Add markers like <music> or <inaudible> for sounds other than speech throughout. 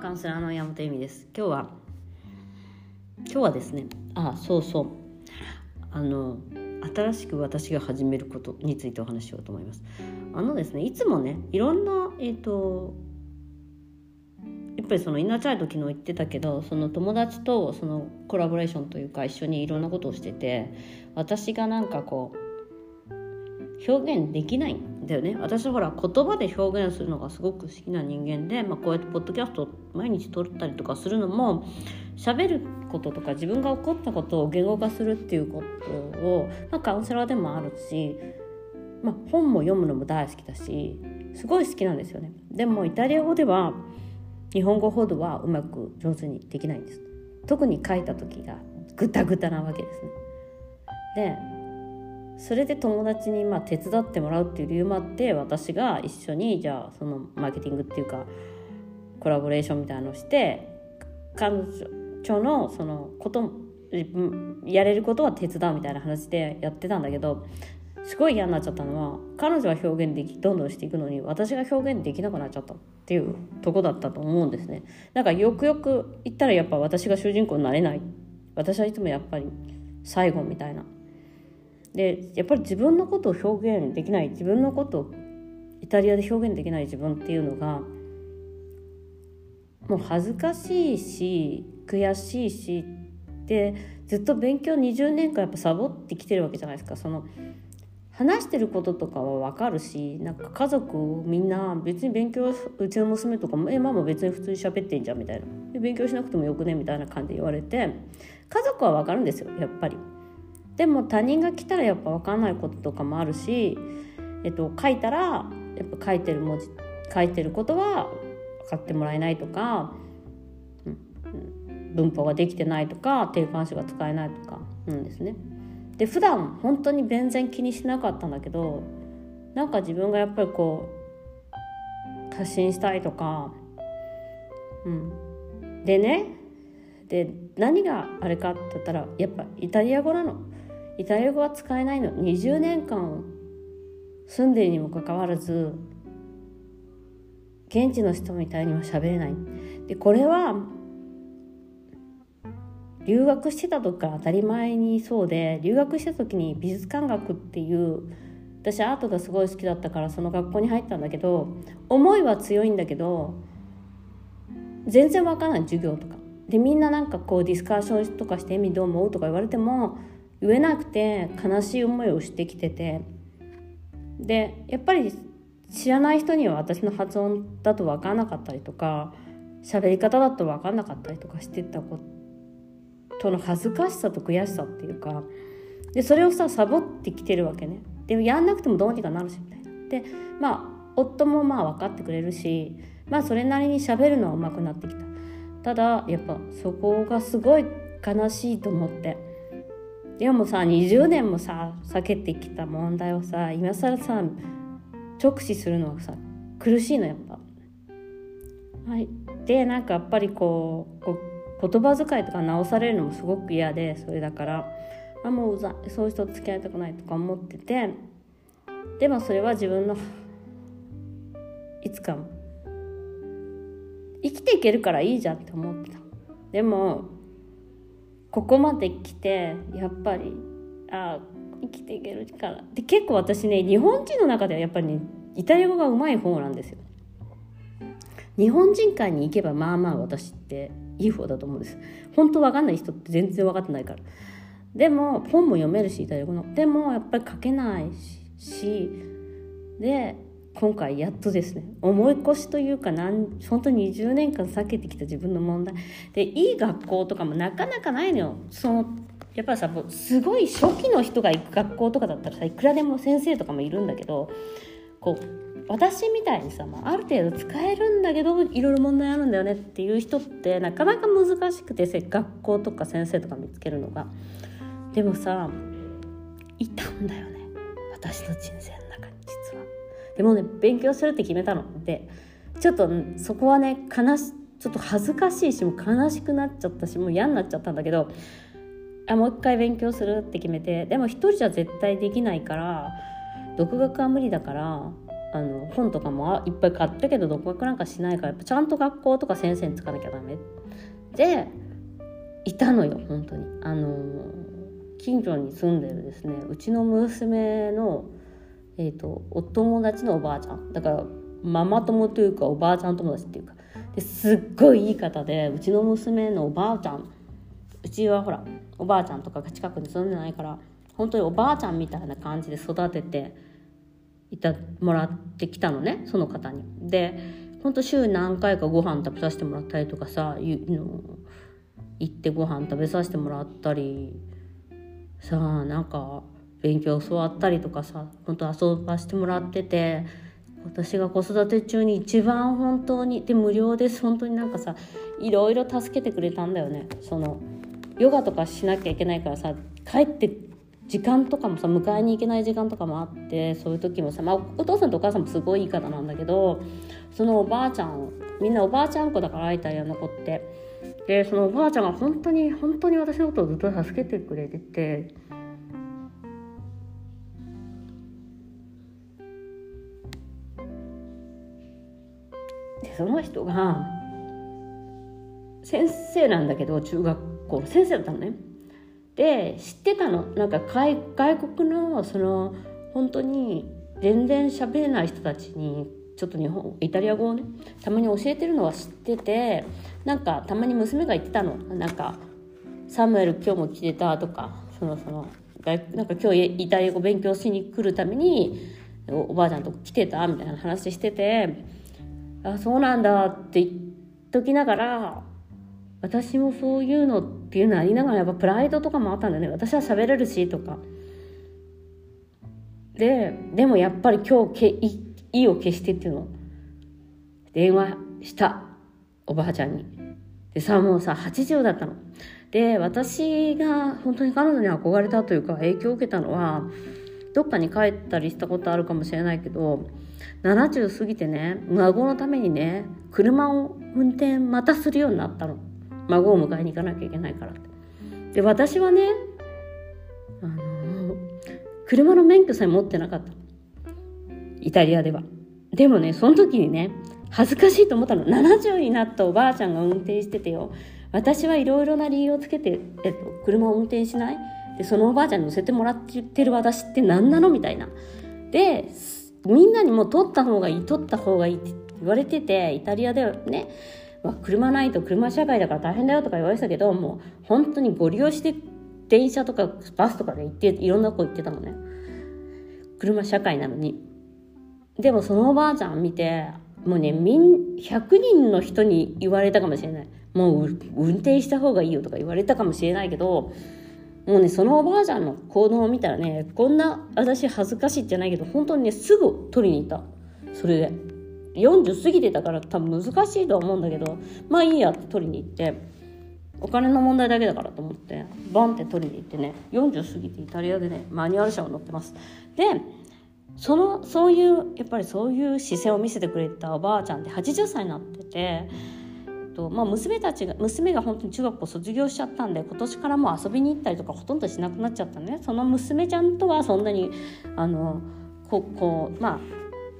カウンセラーの山本由美です。今日は今日はですねあそうそう。あの新しく私が始めることについてお話ししようと思います。あのですねいつもねいろんなえっ、ー、とやっぱりそのインナーチャイルド昨日言ってたけどその友達とそのコラボレーションというか一緒にいろんなことをしてて私がなんかこう表現できないだよね。私ほら言葉で表現するのがすごく好きな人間で、まあ、こうやってポッドキャスト毎日撮ったりとかするのも喋ることとか自分が起こったことを言語化するっていうことを、まあ、カウンセラーでもあるし、まあ、本も読むのも大好きだしすごい好きなんですよね。でもイタリア語では日本語ほどはうまく上手にできないんです。特に書いた時がグタグタなわけですね。でそれで友達にまあ手伝ってもらうっていう理由もあって私が一緒にじゃあそのマーケティングっていうかコラボレーションみたいなのをして彼女のそのことやれることは手伝うみたいな話でやってたんだけどすごい嫌になっちゃったのは彼女は表現できどんどんしていくのに私が表現できなくなっちゃったっていうとこだったと思うんですね。だかよくよく言ったらやっぱ私が主人公になれない。私はいつもやっぱり最後みたいな。でやっぱり自分のことを表現できない自分のことをイタリアで表現できない自分っていうのがもう恥ずかしいし悔しいしでずっと勉強20年間やっぱサボってきてるわけじゃないですかその話してることとかは分かるしなんか家族みんな別に勉強うちの娘とかも「えママ別に普通に喋ってんじゃん」みたいな勉強しなくてもよくねみたいな感じで言われて家族は分かるんですよやっぱり。でも他人が来たらやっぱ分かんないこととかもあるし、えっと、書いたらやっぱ書いてる文字書いてることは分かってもらえないとか、うん、文法ができてないとか定冠詞が使えないとかうんですね。で普段本当に全然気にしなかったんだけどなんか自分がやっぱりこう発信したいとかうんでねで何があれかって言ったらやっぱイタリア語なのイタリア語は使えないの20年間住んでるにもかかわらず現地の人みたいには喋れないでこれは留学してた時から当たり前にそうで留学してた時に美術館学っていう私アートがすごい好きだったからその学校に入ったんだけど思いは強いんだけど全然わかんない授業とか。でみんななんかこうディスカッションとかして「意味どう思う?」とか言われても言えなくて悲しい思いをしてきてて。でやっぱり知らない人には私の発音だと分からなかったりとか喋り方だと分かんなかったりとかしてたことの恥ずかしさと悔しさっていうかでそれをさサボってきてるわけね。でもやんなくてもどうにかなるしみたいな。でまあ夫もまあ分かってくれるしまあそれなりに喋るのは上手くなってきた。ただやっぱそこがすごい悲しいと思って。でもさ20年もさ避けてきた問題をさ今更さ直視するのはさ苦しいのやっぱ。はい、でなんかやっぱりこうこう言葉遣いとか直されるのもすごく嫌でそれだから。あもううざそういう人と付き合いたくないとか思ってて。でもそれは自分のいつか生きていけるからいいじゃんって思ってた。でもここまで来てやっぱりあ生きていけるからで結構私ね日本人の中ではやっぱりねイタリア語がうまい方なんですよ。日本人会に行けばまあまあ私っていい方だと思うんです。本当わかんない人って全然分かってないから。でも本も読めるしイタリア語の。でもやっぱり書けないしで今回やっとですね思い越しというかなん本当に20年間避けてきた自分の問題。でいい学校とかもなかなかないのよ。そのやっぱりさすごい初期の人が行く学校とかだったらさいくらでも先生とかもいるんだけどこう私みたいにさ、まあ、ある程度使えるんだけどいろいろ問題あるんだよねっていう人ってなかなか難しくて学校とか先生とか見つけるのが。でもさいたんだよね。私の人生でもね勉強するって決めたの。でちょっとそこはね悲しちょっと恥ずかしいしもう悲しくなっちゃったしもう嫌になっちゃったんだけどあもう一回勉強するって決めてでも一人じゃ絶対できないから独学は無理だからあの本とかもいっぱい買ったけど独学なんかしないからやっぱちゃんと学校とか先生につかなきゃダメ。でいたのよ本当に。あの近所に住んでるですねうちの娘の、えーと、お友達のおばあちゃん。だからママ友というかおばあちゃん友達っていうか。ですっごいいい方でうちの娘のおばあちゃん。うちはほらおばあちゃんとかが近くに住んでないから本当におばあちゃんみたいな感じで育てていたもらってきたのねその方に。で本当週何回かご飯食べさせてもらったりとかさ行ってご飯食べさせてもらったりさあなんか勉強教わったりとかさ本当遊ばしてもらってて私が子育て中に一番本当にで無料です本当になんかさいろいろ助けてくれたんだよねそのヨガとかしなきゃいけないからさ帰って時間とかもさ迎えに行けない時間とかもあってそういう時もさ、まあ、お父さんとお母さんもすごいいい方なんだけどそのおばあちゃんみんなおばあちゃん子だからイタリア残ってでそのおばあちゃんが本当に本当に私のことをずっと助けてくれてて。その人が先生なんだけど中学校の先生だったのね。で知ってたのなんか外国のその本当に全然喋れない人たちにちょっと日本イタリア語をねたまに教えてるのは知っててなんかたまに娘が言ってたのなんか「サムエル今日も来てた」とかそのそのなんか今日イタリア語勉強しに来るためにおばあちゃんと来てたみたいな話してて「あそうなんだ」って言っときながら私もそういうのっていうのありながらやっぱプライドとかもあったんだよね。私は喋れるしとか。ででもやっぱり今日け意を消してっていうの。電話した。おばあちゃんに。でさもうさ80だったの。で私が本当に彼女に憧れたというか影響を受けたのはどっかに帰ったりしたことあるかもしれないけど70過ぎてね孫のためにね車を運転またするようになったの。孫を迎えに行かなきゃいけないからって。で私はねあの車の免許さえ持ってなかった。イタリアでは。でもねその時にね恥ずかしいと思ったの。70になったおばあちゃんが運転しててよ。私はいろいろな理由をつけて、えっと、車を運転しない？でそのおばあちゃんに乗せてもらってる私って何なの？みたいな。でみんなにもう取った方がいい取った方がいいって言われててイタリアではね車ないと車社会だから大変だよとか言われてたけどもう本当にご利用して電車とかバスとかで行っていろんな子行ってたのね。車社会なのに。でもそのおばあちゃん見てもうねみん100人の人に言われたかもしれない。もう運転した方がいいよとか言われたかもしれないけどもうねそのおばあちゃんの行動を見たらねこんな私恥ずかしいじゃないけど本当にねすぐ取りに行ったそれで40過ぎてたから多分難しいとは思うんだけどまあいいやって取りに行ってお金の問題だけだからと思ってバンって取りに行ってね40過ぎてイタリアでねマニュアル車を乗ってますでそのそういうやっぱりそういう姿勢を見せてくれたおばあちゃんって80歳になってて。とまあ、娘たちが娘が本当に中学校卒業しちゃったんで今年からもう遊びに行ったりとかほとんどしなくなっちゃったね。その娘ちゃんとはそんなにあのここまあ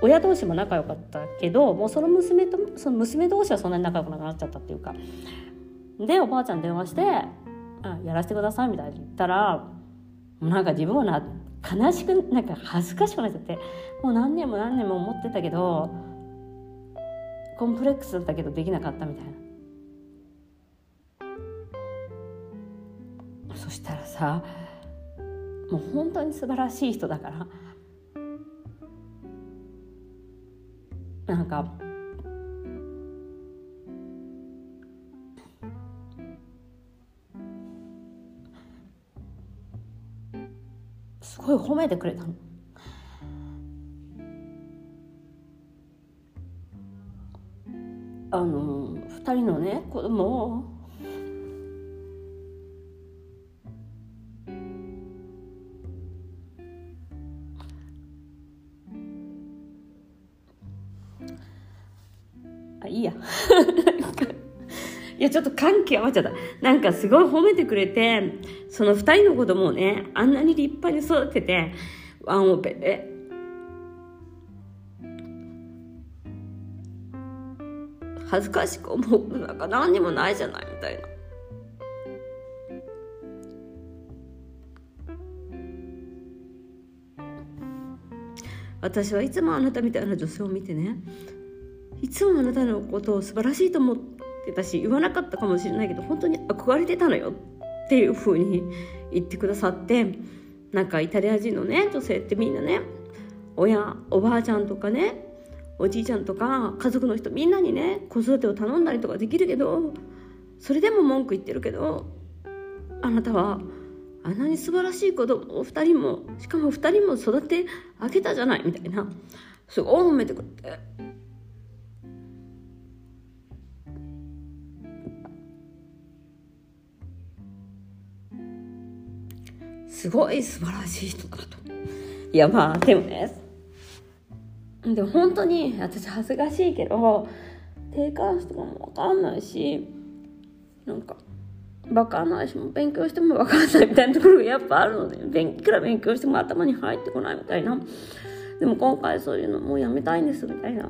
親同士も仲良かったけどもうその娘とその娘同士はそんなに仲良くなくなっちゃったっていうか。でおばあちゃん電話して「あやらせてください」みたいに言ったらもうなんか自分はな悲しくなんか恥ずかしくなっちゃってもう何年も何年も思ってたけどコンプレックスだったけどできなかったみたいなそしたらさもう本当に素晴らしい人だからなんかすごい褒めてくれたの。あの2人のね子供を。あいいや。<laughs> いやちょっと感極まっちゃった。なんかすごい褒めてくれてその2人の子供をねあんなに立派に育ててワンオペ恥ずかしく思うなんか何にもないじゃないみたいな。私はいつもあなたみたいな女性を見てねいつもあなたのことを素晴らしいと思ってたし言わなかったかもしれないけど本当に憧れてたのよっていう風に言ってくださってなんかイタリア人のね女性ってみんなね親おばあちゃんとかねおじいちゃんとか家族の人みんなにね子育てを頼んだりとかできるけどそれでも文句言ってるけどあなたはあんなに素晴らしい子供を2人もしかも2人も育て上げたじゃないみたいなすごい褒めてくれてすごい素晴らしい人だと。いやまあでもねでも本当に私恥ずかしいけど定冠詞とかも分かんないしなんか分かんないしも勉強しても分かんないみたいなところが <laughs> やっぱあるのでいくら勉強しても頭に入ってこないみたいな。でも今回そういうのもうやめたいんですみたいな。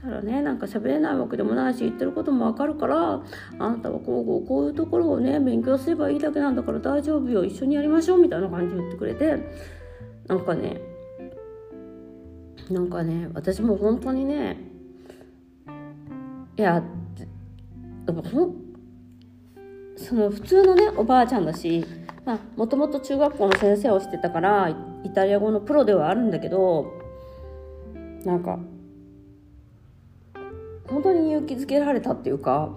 たらねなんか喋れないわけでもないし言ってることもわかるからあなたはこうこうこういうところをね勉強すればいいだけなんだから大丈夫よ。一緒にやりましょうみたいな感じで言ってくれて。なんかねなんかね私も本当にねいやほその普通のねおばあちゃんだしもともと中学校の先生をしてたからイタリア語のプロではあるんだけどなんか本当に勇気づけられたっていうか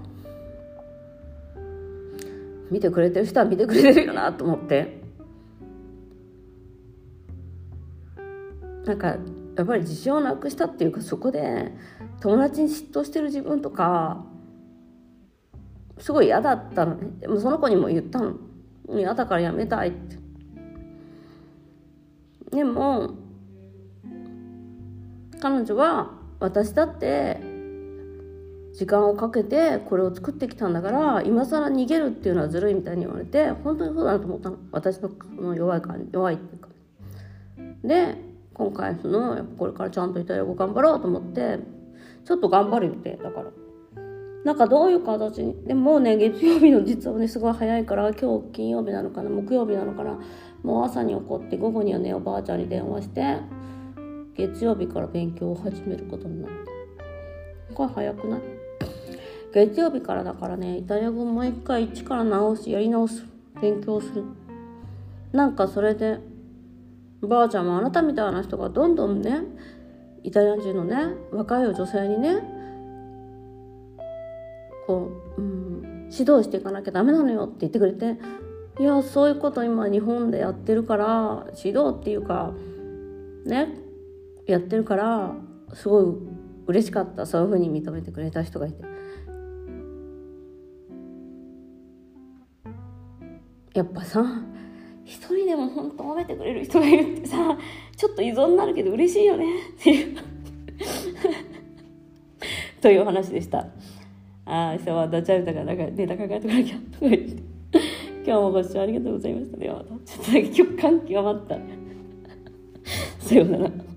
見てくれてる人は見てくれてるよなと思って。なんかやっぱり自信をなくしたっていうかそこで友達に嫉妬してる自分とかすごい嫌だったのね。でもその子にも言ったの嫌だからやめたいって。でも彼女は私だって時間をかけてこれを作ってきたんだから今更逃げるっていうのはずるいみたいに言われて本当にそうだなと思ったの。私のの弱い感じ弱いっていうか。で今回そのやっぱこれからちゃんとイタリア語頑張ろうと思ってちょっと頑張る予定だから。なんかどういう形にでもね月曜日の実はねすごい早いから今日金曜日なのかな木曜日なのかなもう朝に起こって午後にはねおばあちゃんに電話して月曜日から勉強を始めることになった。これ早くない？月曜日からだからねイタリア語もう一回一から直しやり直す勉強する。なんかそれでばあちゃんもあなたみたいな人がどんどんねイタリア人のね若い女性にねこう、うん、指導していかなきゃダメなのよって言ってくれていやそういうこと今日本でやってるから指導っていうかねやってるからすごい嬉しかったそういうふうに認めてくれた人がいて。やっぱさ一人でも本当褒めてくれる人がいるってさちょっと依存になるけど嬉しいよね。っていうというお話でした。ああ明日はダチャウタがなんかネタ考えてこなきゃとか言って。今日もご視聴ありがとうございました。ではまた。ちょっとだけ今日感極まった。<laughs> さようなら。